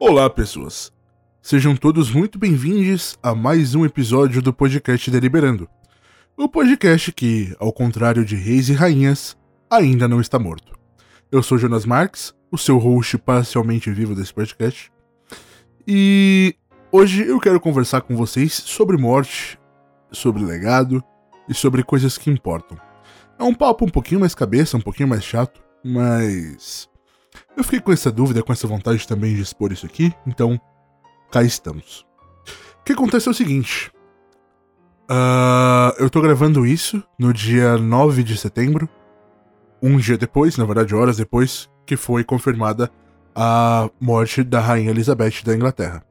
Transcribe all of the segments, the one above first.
Olá, pessoas. Sejam todos muito bem-vindos a mais um episódio do podcast Deliberando. O podcast que, ao contrário de reis e rainhas, ainda não está morto. Eu sou Jonas Marques, o seu host parcialmente vivo desse podcast. E hoje eu quero conversar com vocês sobre morte, sobre legado e sobre coisas que importam. É um papo um pouquinho mais cabeça, um pouquinho mais chato, mas eu fiquei com essa dúvida, com essa vontade também de expor isso aqui, então cá estamos. O que acontece é o seguinte. Uh, eu tô gravando isso no dia 9 de setembro, um dia depois, na verdade, horas depois, que foi confirmada a morte da Rainha Elizabeth da Inglaterra.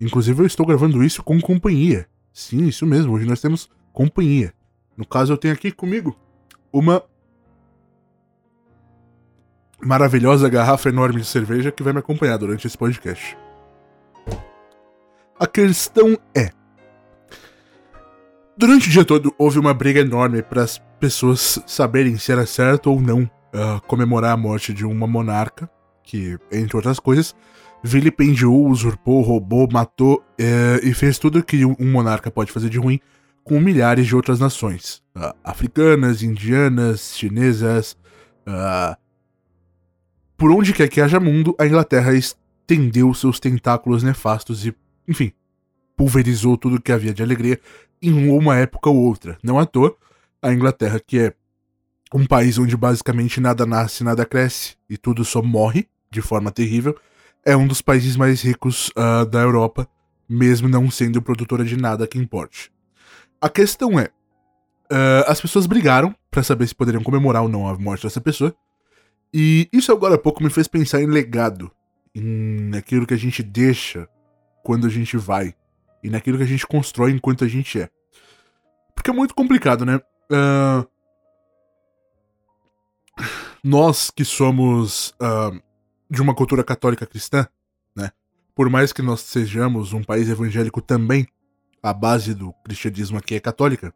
Inclusive, eu estou gravando isso com companhia. Sim, isso mesmo, hoje nós temos companhia. No caso, eu tenho aqui comigo uma maravilhosa garrafa enorme de cerveja que vai me acompanhar durante esse podcast. A questão é: durante o dia todo houve uma briga enorme para as pessoas saberem se era certo ou não uh, comemorar a morte de uma monarca que, entre outras coisas, vilipendiou, usurpou, roubou, matou uh, e fez tudo que um monarca pode fazer de ruim com milhares de outras nações: uh, africanas, indianas, chinesas, uh, por onde quer que haja mundo, a Inglaterra estendeu seus tentáculos nefastos e, enfim, pulverizou tudo que havia de alegria em uma época ou outra. Não à toa, a Inglaterra, que é um país onde basicamente nada nasce, nada cresce e tudo só morre de forma terrível, é um dos países mais ricos uh, da Europa, mesmo não sendo produtora de nada que importe. A questão é: uh, as pessoas brigaram para saber se poderiam comemorar ou não a morte dessa pessoa, e isso agora há pouco me fez pensar em legado, em naquilo que a gente deixa quando a gente vai, e naquilo que a gente constrói enquanto a gente é. Porque é muito complicado, né? Uh, nós que somos uh, de uma cultura católica cristã, né? Por mais que nós sejamos um país evangélico também, a base do cristianismo aqui é católica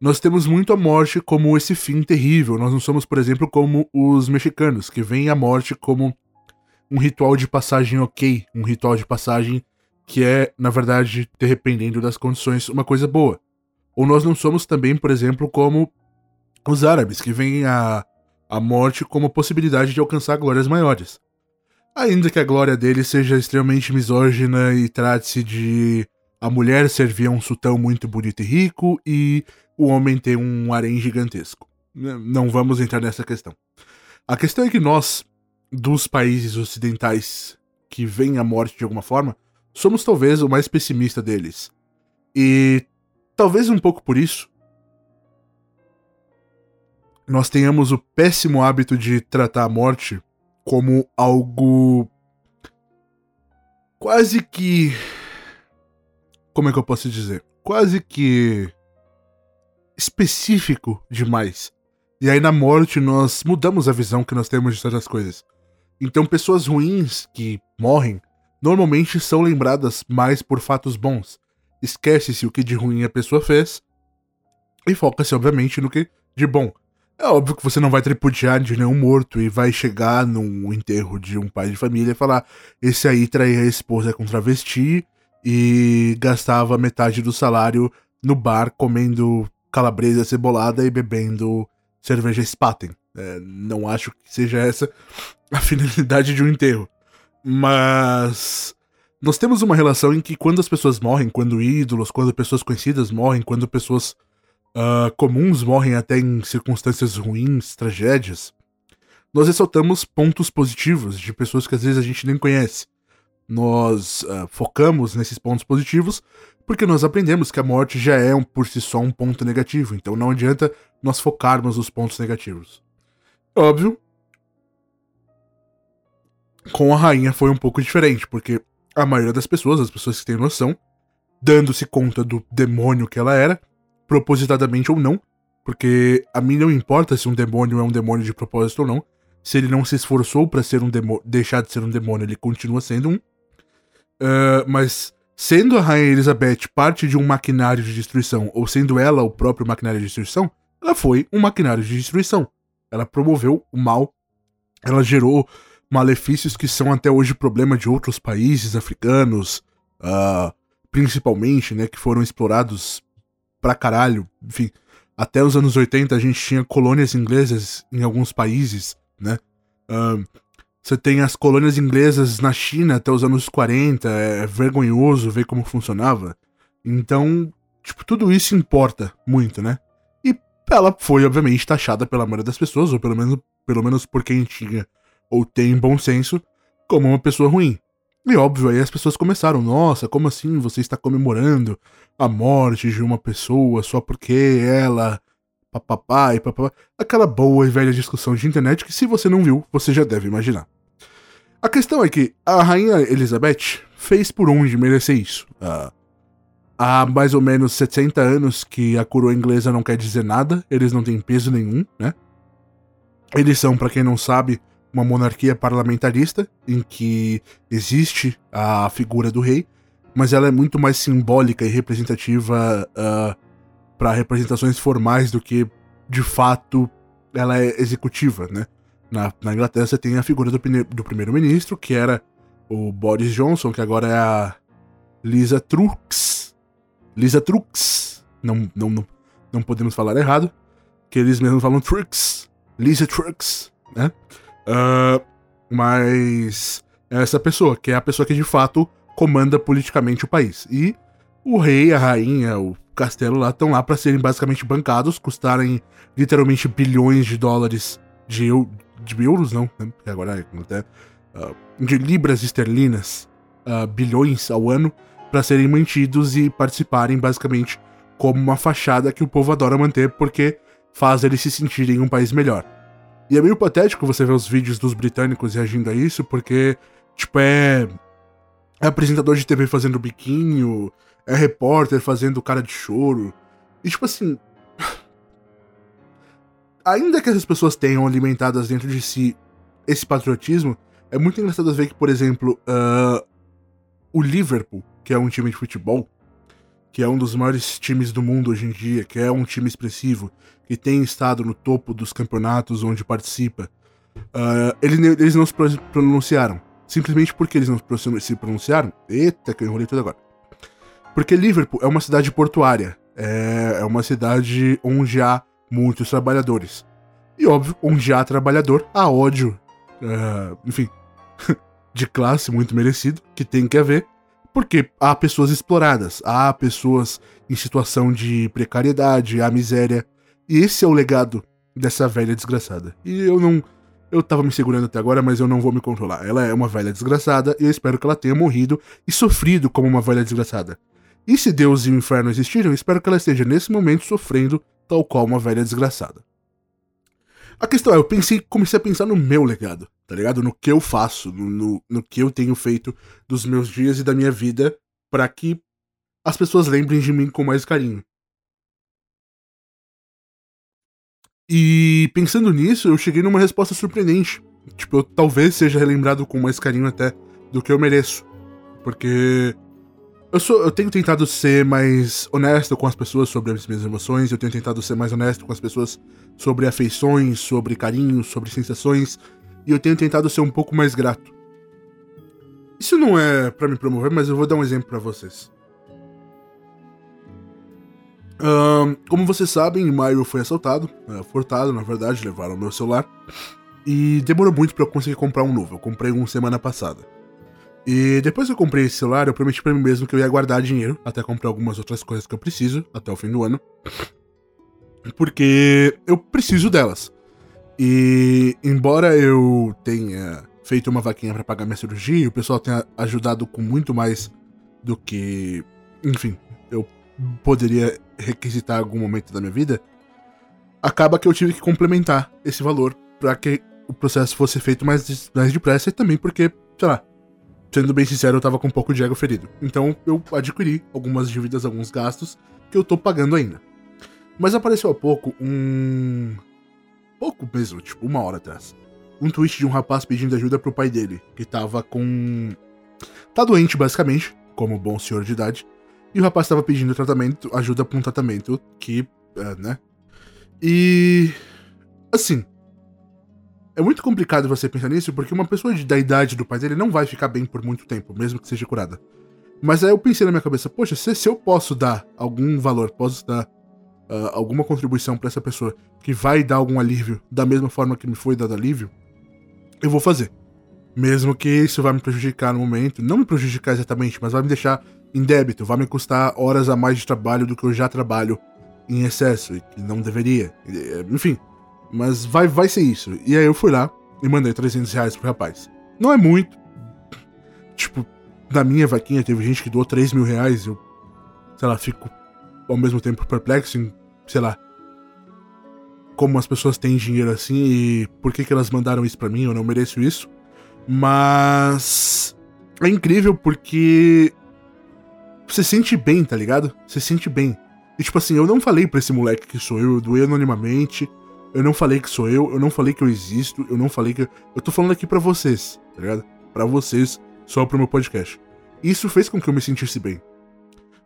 nós temos muito a morte como esse fim terrível. Nós não somos, por exemplo, como os mexicanos, que veem a morte como um ritual de passagem ok, um ritual de passagem que é, na verdade, dependendo das condições, uma coisa boa. Ou nós não somos também, por exemplo, como os árabes, que veem a, a morte como possibilidade de alcançar glórias maiores. Ainda que a glória deles seja extremamente misógina e trate-se de a mulher servir a um sultão muito bonito e rico e o homem tem um harém gigantesco. Não vamos entrar nessa questão. A questão é que nós, dos países ocidentais que veem a morte de alguma forma, somos talvez o mais pessimista deles. E talvez um pouco por isso, nós tenhamos o péssimo hábito de tratar a morte como algo quase que. Como é que eu posso dizer? Quase que específico demais. E aí na morte nós mudamos a visão que nós temos de todas as coisas. Então pessoas ruins que morrem normalmente são lembradas mais por fatos bons. Esquece-se o que de ruim a pessoa fez e foca-se obviamente no que de bom. É óbvio que você não vai tripudiar de nenhum morto e vai chegar num enterro de um pai de família e falar: esse aí traía a esposa com travesti e gastava metade do salário no bar comendo calabresa cebolada e bebendo cerveja Spaten. É, não acho que seja essa a finalidade de um enterro. Mas nós temos uma relação em que quando as pessoas morrem, quando ídolos, quando pessoas conhecidas morrem, quando pessoas uh, comuns morrem até em circunstâncias ruins, tragédias, nós ressaltamos pontos positivos de pessoas que às vezes a gente nem conhece. Nós uh, focamos nesses pontos positivos porque nós aprendemos que a morte já é um, por si só um ponto negativo, então não adianta nós focarmos nos pontos negativos. Óbvio, com a rainha foi um pouco diferente, porque a maioria das pessoas, as pessoas que têm noção, dando-se conta do demônio que ela era, propositadamente ou não, porque a mim não importa se um demônio é um demônio de propósito ou não, se ele não se esforçou para ser um demônio, deixar de ser um demônio, ele continua sendo um. Uh, mas Sendo a Rainha Elizabeth parte de um maquinário de destruição, ou sendo ela o próprio maquinário de destruição, ela foi um maquinário de destruição. Ela promoveu o mal, ela gerou malefícios que são até hoje problema de outros países africanos, uh, principalmente, né, que foram explorados pra caralho. Enfim, até os anos 80 a gente tinha colônias inglesas em alguns países, né? Uh, você tem as colônias inglesas na China até os anos 40, é vergonhoso ver como funcionava. Então, tipo, tudo isso importa muito, né? E ela foi, obviamente, taxada pela maioria das pessoas, ou pelo menos, pelo menos por quem tinha ou tem bom senso, como uma pessoa ruim. E óbvio, aí as pessoas começaram, nossa, como assim você está comemorando a morte de uma pessoa só porque ela papapá e papapá. Aquela boa e velha discussão de internet que se você não viu, você já deve imaginar. A questão é que a rainha Elizabeth fez por onde merecer isso. Uh, há mais ou menos 70 anos que a coroa inglesa não quer dizer nada, eles não têm peso nenhum, né? Eles são, para quem não sabe, uma monarquia parlamentarista em que existe a figura do rei, mas ela é muito mais simbólica e representativa uh, para representações formais do que de fato ela é executiva, né? Na, na Inglaterra você tem a figura do, do primeiro-ministro, que era o Boris Johnson, que agora é a Lisa Truss. Lisa Truss. Não, não, não, não podemos falar errado. Que eles mesmos falam Truss. Lisa Truss, né? Uh, mas é essa pessoa, que é a pessoa que de fato comanda politicamente o país. E o rei, a rainha, o castelo lá estão lá para serem basicamente bancados, custarem literalmente bilhões de dólares de, de euros, não, né? Porque agora é até uh, de libras esterlinas, uh, bilhões ao ano, para serem mantidos e participarem basicamente como uma fachada que o povo adora manter porque faz eles se sentirem um país melhor. E é meio patético você ver os vídeos dos britânicos reagindo a isso, porque, tipo, é. É apresentador de TV fazendo biquinho, é repórter fazendo cara de choro. E, tipo assim. Ainda que essas pessoas tenham alimentadas dentro de si esse patriotismo, é muito engraçado ver que, por exemplo, uh, o Liverpool, que é um time de futebol, que é um dos maiores times do mundo hoje em dia, que é um time expressivo, que tem estado no topo dos campeonatos onde participa, uh, eles, não se pronunciaram. Simplesmente porque eles não se pronunciaram. Eita, que eu enrolei tudo agora. Porque Liverpool é uma cidade portuária. É, é uma cidade onde há muitos trabalhadores. E óbvio, onde há trabalhador, há ódio. Uh, enfim, de classe muito merecido, que tem que haver. Porque há pessoas exploradas, há pessoas em situação de precariedade, há miséria. E esse é o legado dessa velha desgraçada. E eu não. Eu tava me segurando até agora, mas eu não vou me controlar. Ela é uma velha desgraçada e eu espero que ela tenha morrido e sofrido como uma velha desgraçada. E se Deus e o inferno existirem, eu espero que ela esteja nesse momento sofrendo tal qual uma velha desgraçada. A questão é, eu pensei, comecei a pensar no meu legado, tá ligado? No que eu faço, no, no, no que eu tenho feito dos meus dias e da minha vida para que as pessoas lembrem de mim com mais carinho. E pensando nisso, eu cheguei numa resposta surpreendente. Tipo, eu talvez seja relembrado com mais carinho até do que eu mereço. Porque eu, sou, eu tenho tentado ser mais honesto com as pessoas sobre as minhas emoções, eu tenho tentado ser mais honesto com as pessoas sobre afeições, sobre carinho, sobre sensações, e eu tenho tentado ser um pouco mais grato. Isso não é para me promover, mas eu vou dar um exemplo para vocês. Como vocês sabem, em maio eu fui assaltado, uh, furtado, na verdade, levaram meu celular. E demorou muito para eu conseguir comprar um novo. Eu comprei um semana passada. E depois que eu comprei esse celular, eu prometi para mim mesmo que eu ia guardar dinheiro até comprar algumas outras coisas que eu preciso até o fim do ano. Porque eu preciso delas. E embora eu tenha feito uma vaquinha para pagar minha cirurgia, o pessoal tenha ajudado com muito mais do que, enfim, eu poderia requisitar em algum momento da minha vida, acaba que eu tive que complementar esse valor para que o processo fosse feito mais, mais depressa e também porque, sei lá, sendo bem sincero, eu tava com um pouco de ego ferido. Então eu adquiri algumas dívidas, alguns gastos que eu tô pagando ainda. Mas apareceu há pouco um. Pouco mesmo, tipo uma hora atrás. Um tweet de um rapaz pedindo ajuda pro pai dele, que tava com. Tá doente, basicamente, como bom senhor de idade, e o rapaz estava pedindo tratamento, ajuda para um tratamento que, é, né? E assim, É muito complicado você pensar nisso, porque uma pessoa de, da idade do pai dele não vai ficar bem por muito tempo, mesmo que seja curada. Mas aí eu pensei na minha cabeça, poxa, se, se eu posso dar algum valor, posso dar uh, alguma contribuição para essa pessoa que vai dar algum alívio da mesma forma que me foi dado alívio, eu vou fazer. Mesmo que isso vai me prejudicar no momento, não me prejudicar exatamente, mas vai me deixar em débito, vai me custar horas a mais de trabalho do que eu já trabalho em excesso, e que não deveria. Enfim, mas vai, vai ser isso. E aí eu fui lá e mandei 300 reais pro rapaz. Não é muito. Tipo, na minha vaquinha teve gente que doou 3 mil reais. Eu, sei lá, fico ao mesmo tempo perplexo em, sei lá, como as pessoas têm dinheiro assim e por que, que elas mandaram isso para mim, eu não mereço isso. Mas é incrível porque você sente bem, tá ligado? Você sente bem. E tipo assim, eu não falei pra esse moleque que sou eu, eu doei anonimamente. Eu não falei que sou eu, eu não falei que eu existo, eu não falei que. Eu tô falando aqui para vocês, tá ligado? Pra vocês, só pro meu podcast. Isso fez com que eu me sentisse bem.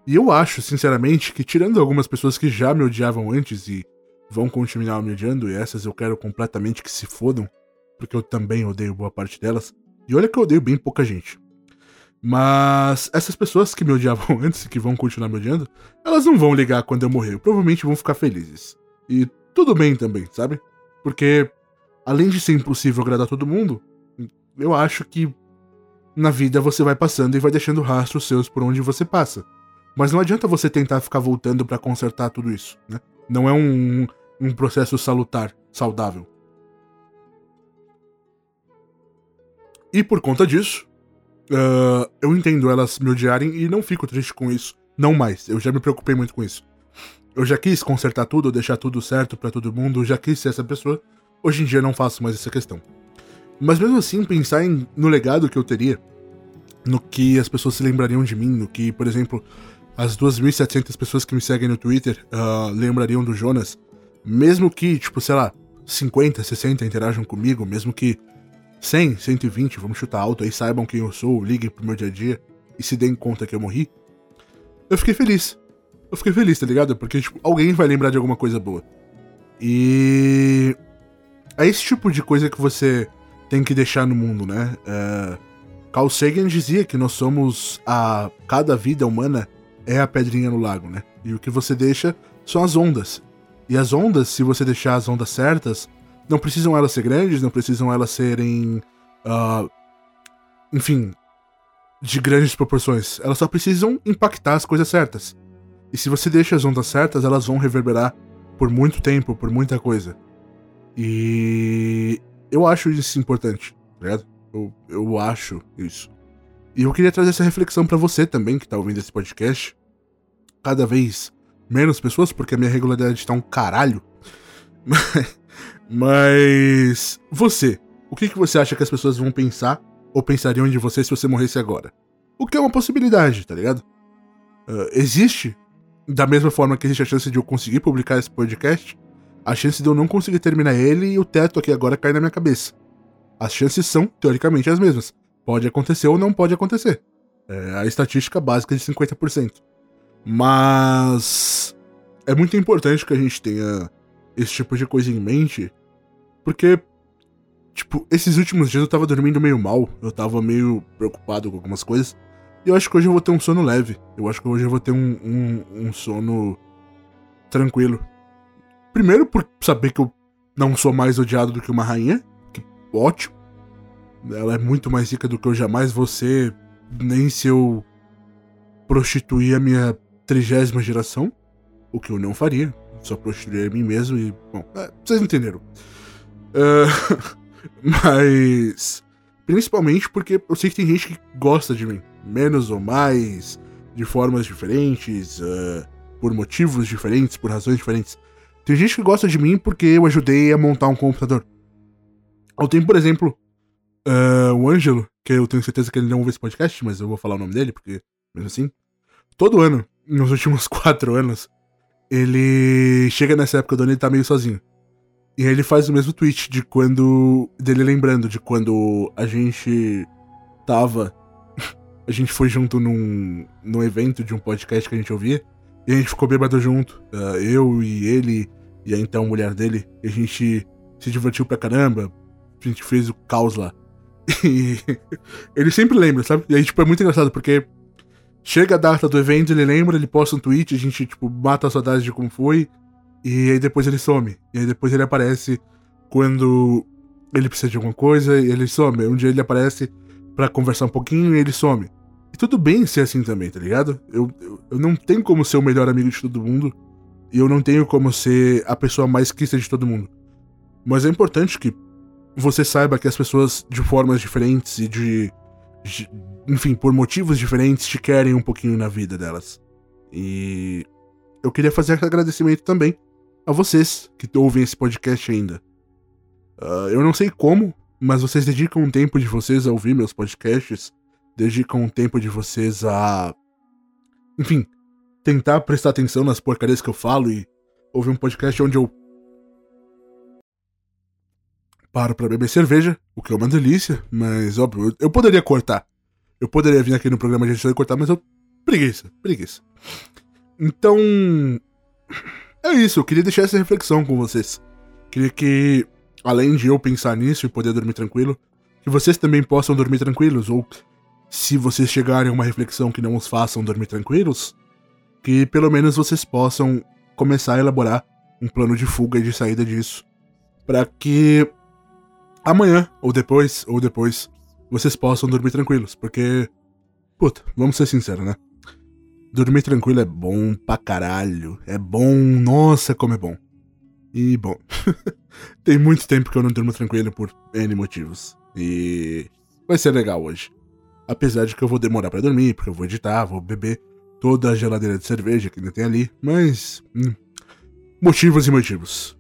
E eu acho, sinceramente, que tirando algumas pessoas que já me odiavam antes e vão continuar me odiando, e essas eu quero completamente que se fodam, porque eu também odeio boa parte delas. E olha que eu odeio bem pouca gente. Mas essas pessoas que me odiavam antes e que vão continuar me odiando, elas não vão ligar quando eu morrer. Provavelmente vão ficar felizes. E tudo bem também, sabe? Porque, além de ser impossível agradar todo mundo, eu acho que na vida você vai passando e vai deixando rastros seus por onde você passa. Mas não adianta você tentar ficar voltando para consertar tudo isso, né? Não é um, um processo salutar, saudável. E por conta disso, uh, eu entendo elas me odiarem e não fico triste com isso. Não mais, eu já me preocupei muito com isso. Eu já quis consertar tudo, deixar tudo certo para todo mundo, já quis ser essa pessoa. Hoje em dia não faço mais essa questão. Mas mesmo assim, pensar em, no legado que eu teria, no que as pessoas se lembrariam de mim, no que, por exemplo, as 2.700 pessoas que me seguem no Twitter uh, lembrariam do Jonas, mesmo que, tipo, sei lá, 50, 60 interajam comigo, mesmo que 100, 120, vamos chutar alto aí, saibam quem eu sou, liguem pro meu dia a dia e se deem conta que eu morri, eu fiquei feliz eu fiquei feliz, tá ligado? Porque, tipo, alguém vai lembrar de alguma coisa boa. E. É esse tipo de coisa que você tem que deixar no mundo, né? É... Carl Sagan dizia que nós somos a. Cada vida humana é a pedrinha no lago, né? E o que você deixa são as ondas. E as ondas, se você deixar as ondas certas, não precisam elas ser grandes, não precisam elas serem. Uh, enfim, de grandes proporções. Elas só precisam impactar as coisas certas. E se você deixa as ondas certas, elas vão reverberar por muito tempo, por muita coisa. E eu acho isso importante, tá ligado? Eu, eu acho isso. E eu queria trazer essa reflexão para você também, que tá ouvindo esse podcast. Cada vez menos pessoas, porque a minha regularidade tá um caralho. Mas você, o que, que você acha que as pessoas vão pensar ou pensariam de você se você morresse agora? O que é uma possibilidade, tá ligado? Uh, existe da mesma forma que existe a chance de eu conseguir publicar esse podcast, a chance de eu não conseguir terminar ele e o teto aqui agora cair na minha cabeça. As chances são, teoricamente, as mesmas. Pode acontecer ou não pode acontecer. É a estatística básica de 50%. Mas é muito importante que a gente tenha esse tipo de coisa em mente, porque, tipo, esses últimos dias eu tava dormindo meio mal, eu tava meio preocupado com algumas coisas. Eu acho que hoje eu vou ter um sono leve. Eu acho que hoje eu vou ter um, um, um sono tranquilo. Primeiro por saber que eu não sou mais odiado do que uma rainha. Que ótimo. Ela é muito mais rica do que eu jamais vou ser. Nem se eu prostituir a minha trigésima geração. O que eu não faria. Só prostituir a mim mesmo e. Bom, é, vocês entenderam. Uh, mas. Principalmente porque eu sei que tem gente que gosta de mim menos ou mais, de formas diferentes, uh, por motivos diferentes, por razões diferentes. Tem gente que gosta de mim porque eu ajudei a montar um computador. Ou tem, por exemplo, uh, o Ângelo, que eu tenho certeza que ele não ouve esse podcast, mas eu vou falar o nome dele, porque, mesmo assim, todo ano, nos últimos quatro anos, ele chega nessa época do ano e tá meio sozinho. E aí ele faz o mesmo tweet de quando. dele lembrando de quando a gente tava a gente foi junto num, num evento de um podcast que a gente ouvia. E a gente ficou bêbado junto. Uh, eu e ele e a então mulher dele. E a gente se divertiu pra caramba. a gente fez o caos lá. E ele sempre lembra, sabe? E aí, tipo, é muito engraçado, porque chega a data do evento, ele lembra, ele posta um tweet, a gente, tipo, mata a saudade de como foi, e aí depois ele some. E aí depois ele aparece quando ele precisa de alguma coisa e ele some. Um dia ele aparece para conversar um pouquinho e ele some. E tudo bem ser assim também, tá ligado? Eu, eu, eu, não tenho como ser o melhor amigo de todo mundo. E eu não tenho como ser a pessoa mais quista de todo mundo. Mas é importante que você saiba que as pessoas, de formas diferentes e de, de. Enfim, por motivos diferentes, te querem um pouquinho na vida delas. E. Eu queria fazer agradecimento também a vocês que ouvem esse podcast ainda. Uh, eu não sei como, mas vocês dedicam um tempo de vocês a ouvir meus podcasts, dedicam um tempo de vocês a. Enfim, tentar prestar atenção nas porcarias que eu falo e ouvir um podcast onde eu. Paro pra beber cerveja, o que é uma delícia, mas óbvio, eu, poderia cortar. Eu poderia vir aqui no programa de edição e cortar, mas eu. Preguiça, preguiça. Então. É isso, eu queria deixar essa reflexão com vocês. Queria que além de eu pensar nisso e poder dormir tranquilo, que vocês também possam dormir tranquilos, ou se vocês chegarem a uma reflexão que não os façam dormir tranquilos, que pelo menos vocês possam começar a elaborar um plano de fuga e de saída disso, para que amanhã, ou depois, ou depois, vocês possam dormir tranquilos, porque, puta, vamos ser sinceros, né? Dormir tranquilo é bom pra caralho, é bom, nossa, como é bom. E, bom, tem muito tempo que eu não durmo tranquilo por N motivos. E vai ser legal hoje. Apesar de que eu vou demorar para dormir, porque eu vou editar, vou beber toda a geladeira de cerveja que ainda tem ali, mas. Hum, motivos e motivos.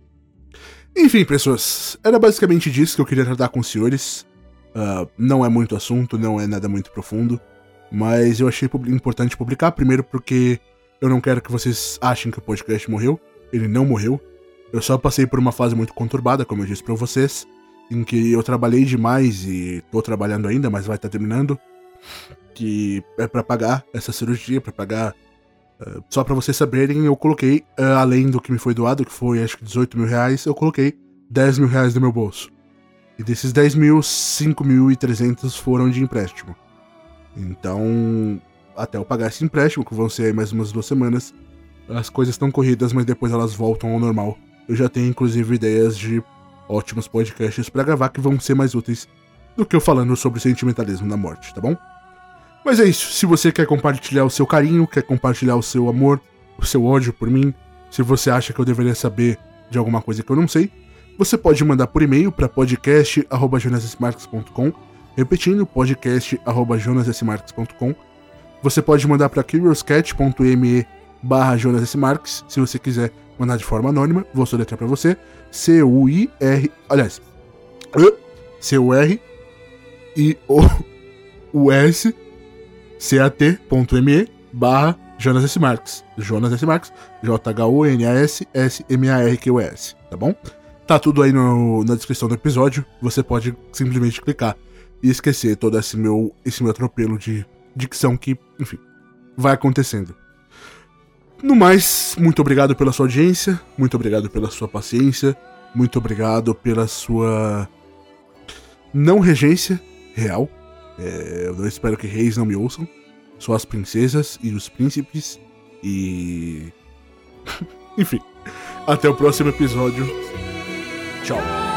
Enfim, pessoas, era basicamente disso que eu queria tratar com os senhores. Uh, não é muito assunto, não é nada muito profundo, mas eu achei importante publicar, primeiro porque eu não quero que vocês achem que o podcast morreu. Ele não morreu. Eu só passei por uma fase muito conturbada, como eu disse para vocês, em que eu trabalhei demais e tô trabalhando ainda, mas vai estar tá terminando. Que é para pagar essa cirurgia, para pagar. Uh, só para vocês saberem, eu coloquei, uh, além do que me foi doado, que foi acho que 18 mil reais, eu coloquei 10 mil reais no meu bolso. E desses 10 mil, 5 mil e 300 foram de empréstimo. Então, até eu pagar esse empréstimo, que vão ser mais umas duas semanas, as coisas estão corridas, mas depois elas voltam ao normal. Eu já tenho inclusive ideias de ótimos podcasts para gravar que vão ser mais úteis do que eu falando sobre sentimentalismo da morte, tá bom? Mas é isso. Se você quer compartilhar o seu carinho, quer compartilhar o seu amor, o seu ódio por mim, se você acha que eu deveria saber de alguma coisa que eu não sei, você pode mandar por e-mail para podcast@jonasmarques.com, repetindo podcast@jonasmarques.com. Você pode mandar para curiouscat.me barra se você quiser mandar de forma anônima, vou soletrar pra você. C-U-I-R. Aliás. C-U-R. I-O-U-S. C-A-T.me barra Jonas S. Marques. Jonas S. Marques. J-H-O-N-A-S S-M-A-R-Q-U-S. Tá bom? Tá tudo aí no, na descrição do episódio. Você pode simplesmente clicar e esquecer todo esse meu, esse meu atropelo de dicção que, enfim, vai acontecendo. No mais, muito obrigado pela sua audiência, muito obrigado pela sua paciência, muito obrigado pela sua não regência real. É, eu espero que reis não me ouçam. Só as princesas e os príncipes. E. Enfim. Até o próximo episódio. Tchau.